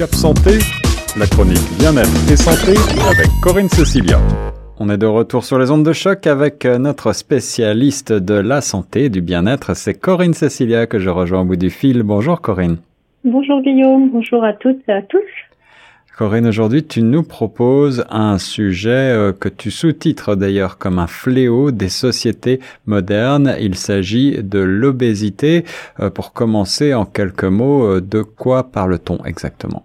Cap Santé, la chronique bien-être et santé avec Corinne Cecilia. On est de retour sur les ondes de choc avec notre spécialiste de la santé et du bien-être, c'est Corinne Cecilia que je rejoins au bout du fil. Bonjour Corinne. Bonjour Guillaume, bonjour à toutes et à tous. Corinne, aujourd'hui, tu nous proposes un sujet euh, que tu sous-titres d'ailleurs comme un fléau des sociétés modernes. Il s'agit de l'obésité. Euh, pour commencer, en quelques mots, euh, de quoi parle-t-on exactement?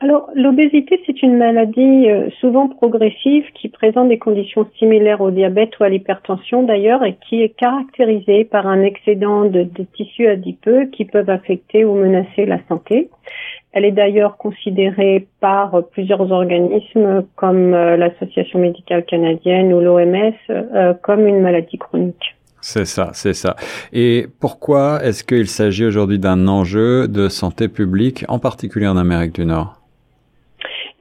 Alors, l'obésité, c'est une maladie souvent progressive qui présente des conditions similaires au diabète ou à l'hypertension d'ailleurs et qui est caractérisée par un excédent de, de, tissus adipeux qui peuvent affecter ou menacer la santé. Elle est d'ailleurs considérée par plusieurs organismes comme euh, l'Association médicale canadienne ou l'OMS euh, comme une maladie chronique. C'est ça, c'est ça. Et pourquoi est-ce qu'il s'agit aujourd'hui d'un enjeu de santé publique, en particulier en Amérique du Nord?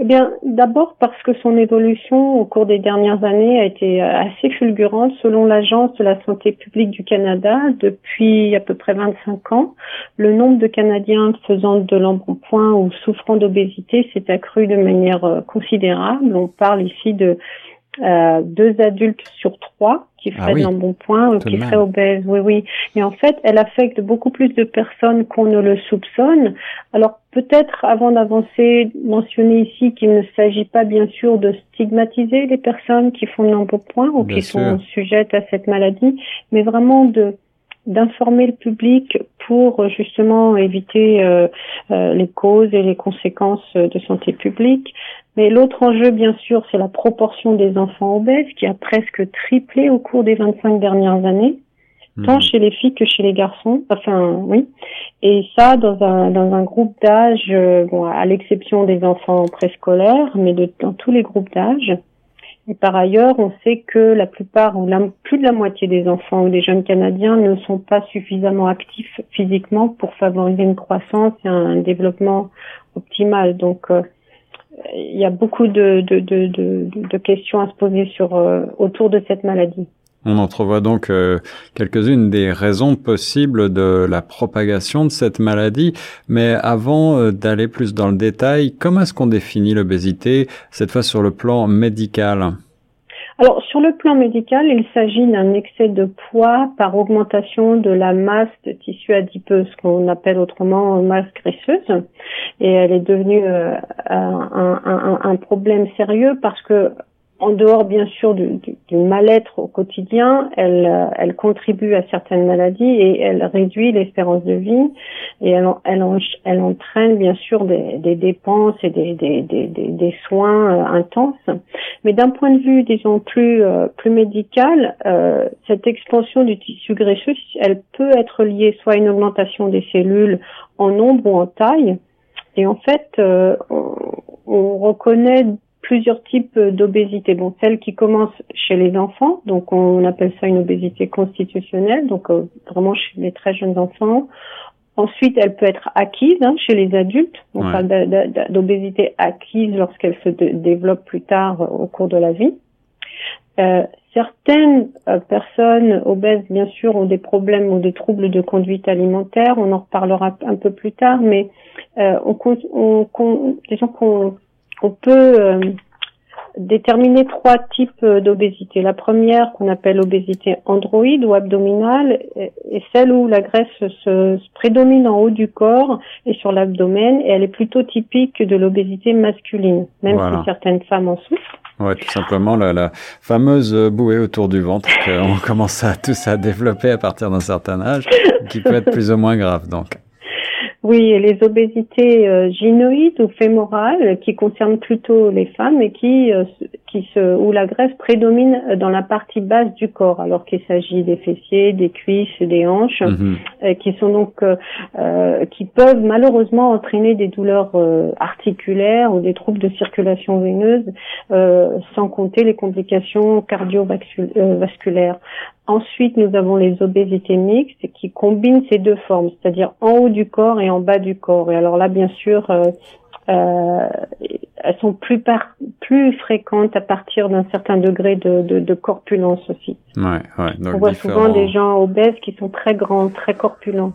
Eh bien, d'abord parce que son évolution au cours des dernières années a été assez fulgurante. Selon l'Agence de la santé publique du Canada, depuis à peu près 25 ans, le nombre de Canadiens faisant de l'embonpoint ou souffrant d'obésité s'est accru de manière euh, considérable. On parle ici de euh, deux adultes sur trois qui ah ferait un bon point, qui serait obèse. Oui, oui. Et en fait, elle affecte beaucoup plus de personnes qu'on ne le soupçonne. Alors peut-être, avant d'avancer, mentionner ici qu'il ne s'agit pas bien sûr de stigmatiser les personnes qui font un bon point ou qui sont sujettes à cette maladie, mais vraiment de d'informer le public pour justement éviter euh, euh, les causes et les conséquences de santé publique, mais l'autre enjeu, bien sûr, c'est la proportion des enfants obèses qui a presque triplé au cours des 25 dernières années, tant mhm. chez les filles que chez les garçons. Enfin, oui. Et ça, dans un, dans un groupe d'âge, euh, bon, à l'exception des enfants préscolaires, mais de, dans tous les groupes d'âge. Et par ailleurs, on sait que la plupart ou la, plus de la moitié des enfants ou des jeunes Canadiens ne sont pas suffisamment actifs physiquement pour favoriser une croissance et un développement optimal. Donc, euh, il y a beaucoup de, de, questions à se poser sur euh, autour de cette maladie. On entrevoit donc euh, quelques-unes des raisons possibles de la propagation de cette maladie, mais avant euh, d'aller plus dans le détail, comment est-ce qu'on définit l'obésité, cette fois sur le plan médical? Alors, sur le plan médical, il s'agit d'un excès de poids par augmentation de la masse de tissu adipeux, ce qu'on appelle autrement masse graisseuse. Et elle est devenue euh, un, un, un, problème sérieux parce que en dehors bien sûr du, du, mal-être au quotidien, elle, euh, elle contribue à certaines maladies et elle réduit l'espérance de vie et elle, elle, elle entraîne bien sûr des, des dépenses et des, des, des, soins euh, intenses. Mais d'un point de vue, disons, plus, euh, plus médical, euh, cette expansion du tissu graisseux, elle peut être liée soit à une augmentation des cellules en nombre ou en taille. Et en fait, on, on reconnaît plusieurs types d'obésité. Bon, celle qui commence chez les enfants, donc on appelle ça une obésité constitutionnelle, donc euh, vraiment chez les très jeunes enfants. Ensuite, elle peut être acquise hein, chez les adultes. On parle d'obésité acquise lorsqu'elle se développe plus tard euh, au cours de la vie. Euh, certaines euh, personnes obèses, bien sûr, ont des problèmes ou des troubles de conduite alimentaire. On en reparlera un peu plus tard, mais on, on, on, disons qu'on on peut euh, déterminer trois types d'obésité. La première, qu'on appelle obésité androïde ou abdominale, est celle où la graisse se, prédomine en haut du corps et sur l'abdomen, et elle est plutôt typique de l'obésité masculine, même si certaines femmes en souffrent. Ouais, tout simplement la, la fameuse bouée autour du ventre qu'on commence à tous à développer à partir d'un certain âge, qui peut être plus ou moins grave donc. Oui, les obésités euh, gynoïdes ou fémorales qui concernent plutôt les femmes et qui, euh, qui se, où la graisse prédomine dans la partie basse du corps, alors qu'il s'agit des fessiers, des cuisses, des hanches, mhm. euh, qui sont donc euh, qui peuvent malheureusement entraîner des douleurs articulaires ou des troubles de circulation veineuse, sans compter les complications cardiovasculaires. Ensuite, nous avons les obésités mixtes qui combinent ces deux formes, c'est-à-dire en haut du corps et en bas du corps. Et alors là, bien sûr, euh, euh, elles sont plus par, plus fréquentes à partir d'un certain degré de, de, de corpulence aussi. Ouais, ouais, donc On voit souvent des gens obèses qui sont très grands, très corpulents.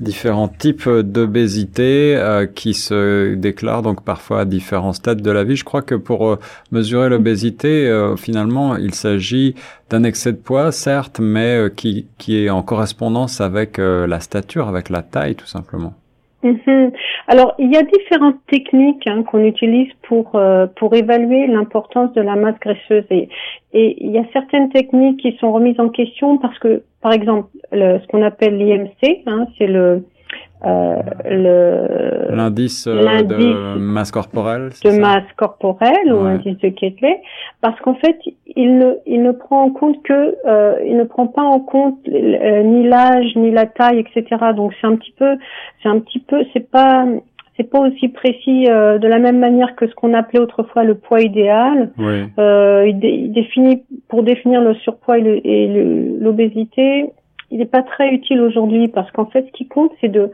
Différents types d'obésité euh, qui se déclarent donc parfois à différents stades de la vie. Je crois que pour euh, mesurer l'obésité, euh, finalement, il s'agit d'un excès de poids, certes, mais qui, qui est en correspondance avec la stature, avec la taille, tout simplement. Mhm. Alors, il y a différentes techniques hein, qu'on utilise pour euh, pour évaluer l'importance de la masse graisseuse. Et, et il y a certaines techniques qui sont remises en question parce que, par exemple, le, ce qu'on appelle l'IMC, hein, c'est le euh, l'indice euh, de masse corporelle de masse corporelle ou l'indice de Ketley parce qu'en fait il ne il ne prend en compte que euh, il ne prend pas en compte euh, ni l'âge ni la taille etc donc c'est un petit peu c'est un petit peu c'est pas c'est pas aussi précis de la même manière que ce qu'on appelait autrefois le poids idéal. Oui. il, définit pour définir le surpoids et l'obésité, il n'est pas très utile aujourd'hui parce qu'en fait, ce qui compte, c'est de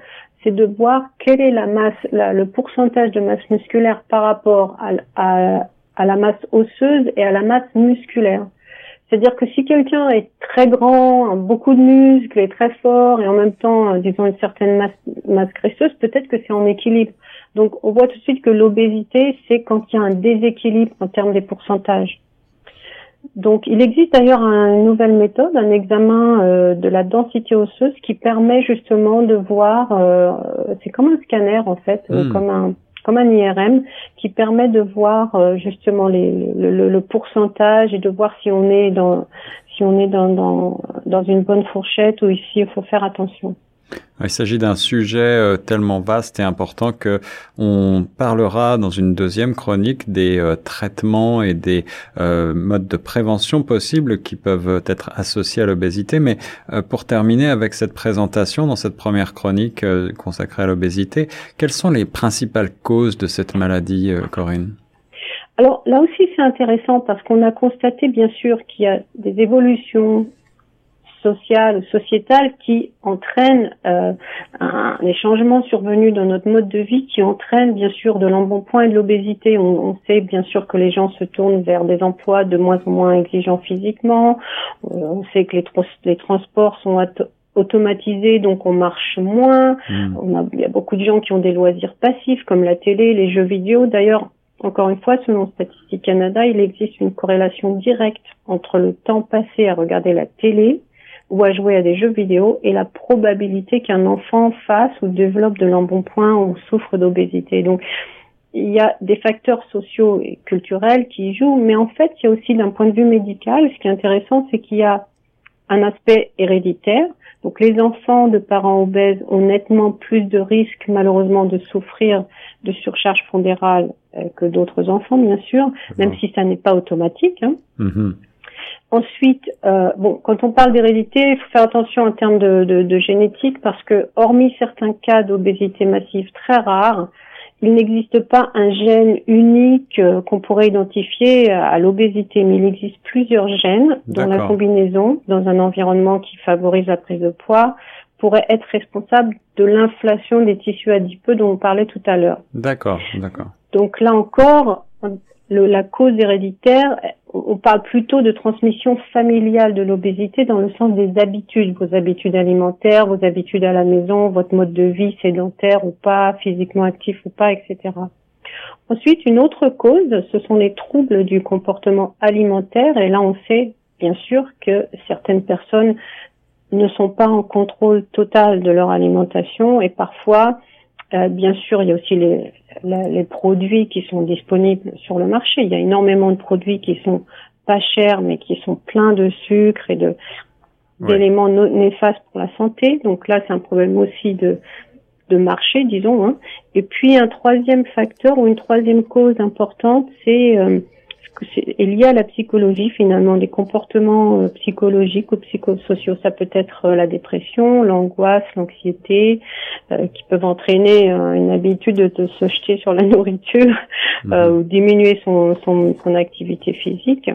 c'est de voir quelle est la masse, le pourcentage de masse musculaire par rapport à, la masse osseuse et à la masse musculaire. C'est-à-dire que si quelqu'un est très grand, a beaucoup de muscles, est très fort et en même temps, euh, disons, une certaine masse, masse graisseuse, peut-être que c'est en équilibre. Donc, on voit tout de suite que l'obésité, c'est quand il y a un déséquilibre en termes des pourcentages. Donc, il existe d'ailleurs une nouvelle méthode, un examen euh, de la densité osseuse qui permet justement de voir, euh, c'est comme un scanner en fait, hmm. comme un comme un IRM, qui permet de voir euh, justement les, le, le, pourcentage et de voir si on est dans si on est dans, dans, dans une bonne fourchette ou ici il faut faire attention. Il s'agit d'un sujet euh, tellement vaste et important que on parlera dans une deuxième chronique des euh, traitements et des euh, modes de prévention possibles qui peuvent être associés à l'obésité. Mais pour terminer avec cette présentation dans cette première chronique consacrée à l'obésité, quelles sont les principales causes de cette maladie, Corinne? Alors là aussi c'est intéressant parce qu'on a constaté bien sûr qu'il y a des évolutions sociales ou sociétales qui entraînent euh, un, les changements survenus dans notre mode de vie qui entraînent bien sûr de l'embonpoint et de l'obésité. On, on, sait bien sûr que les gens se tournent vers des emplois de moins en moins exigeants physiquement. Euh, on sait que les, les transports sont automatisés, donc on marche moins. Hmm. On a, il y a beaucoup de gens qui ont des loisirs passifs comme la télé, les jeux vidéo. D'ailleurs, encore une fois, selon Statistique Canada, il existe une corrélation directe entre le temps passé à regarder la télé ou à jouer à des jeux vidéo et la probabilité qu'un enfant fasse ou développe de l'embonpoint ou souffre d'obésité. Donc, il y a des facteurs sociaux et culturels qui y jouent, mais en fait, il y a aussi d'un point de vue médical, ce qui est intéressant, c'est qu'il y a un aspect héréditaire. Donc, les enfants de parents obèses ont nettement plus de risques, malheureusement, de souffrir de surcharge pondérale euh, que d'autres enfants, bien sûr, même si ça n'est pas automatique. Hein. Mm-hmm. Ensuite, euh, bon, quand on parle d'hérédité, il faut faire attention en termes de, de, de, génétique parce que, hormis certains cas d'obésité massive très rares, il n'existe pas un gène unique euh, qu'on pourrait identifier à l'obésité, mais il existe plusieurs gènes dont la combinaison, dans un environnement qui favorise la prise de poids, pourrait être responsable de l'inflation des tissus adipeux dont on parlait tout à l'heure. D'accord, d'accord. Donc là encore, le, la cause héréditaire, on parle plutôt de transmission familiale de l'obésité dans le sens des habitudes, vos habitudes alimentaires, vos habitudes à la maison, votre mode de vie sédentaire ou pas, physiquement actif ou pas, etc. Ensuite, une autre cause, ce sont les troubles du comportement alimentaire. Et là, on sait bien sûr que certaines personnes ne sont pas en contrôle total de leur alimentation et parfois, euh, bien sûr, il y a aussi les, les produits qui sont disponibles sur le marché. Il y a énormément de produits qui sont pas chers, mais qui sont pleins de sucre et de d'éléments néfastes pour la santé. Donc là, c'est un problème aussi de de marché, disons. Hein. Et puis un troisième facteur ou une troisième cause importante, c'est euh, est lié à la psychologie finalement, des comportements euh, psychologiques ou psychosociaux. Ça peut être euh, la dépression, l'angoisse, l'anxiété, euh, qui peuvent entraîner une habitude de, se jeter sur la nourriture mhm. ou diminuer son, son, son activité physique.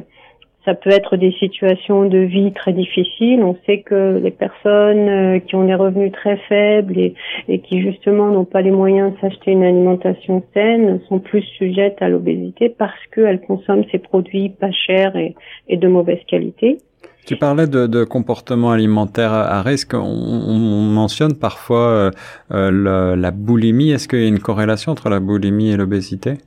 Ça peut être des situations de vie très difficiles. On sait que les personnes euh, qui ont des revenus très faibles et, qui justement n'ont pas les moyens de s'acheter une alimentation saine sont plus sujettes à l'obésité parce qu'elles consomment ces produits pas chers et, de mauvaise qualité. Tu parlais de, de comportement alimentaire à risque. On, on mentionne parfois euh, la boulimie. Est-ce qu'il y a une corrélation entre la boulimie et l'obésité?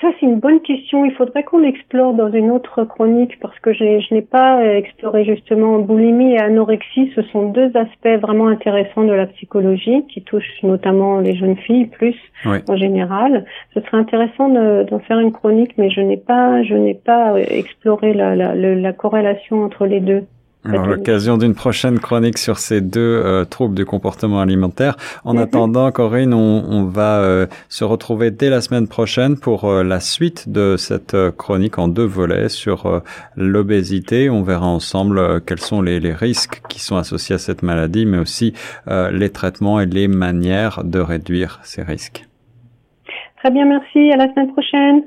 Ça, c'est une bonne question. Il faudrait qu'on l'explore dans une autre chronique parce que je n'ai pas exploré justement boulimie et anorexie. Ce sont deux aspects vraiment intéressants de la psychologie qui touchent notamment les jeunes filles plus en général. Ce serait intéressant d'en faire une chronique, mais je n'ai pas, je n'ai pas exploré la, la, la corrélation entre les deux. Alors, l'occasion d'une prochaine chronique sur ces deux euh, troubles du comportement alimentaire. En mhm. attendant, Corinne, on, on va euh, se retrouver dès la semaine prochaine pour euh, la suite de cette chronique en deux volets sur l'obésité. On verra ensemble quels sont les, les, risques qui sont associés à cette maladie, mais aussi les traitements et les manières de réduire ces risques. Très bien, merci. À la semaine prochaine.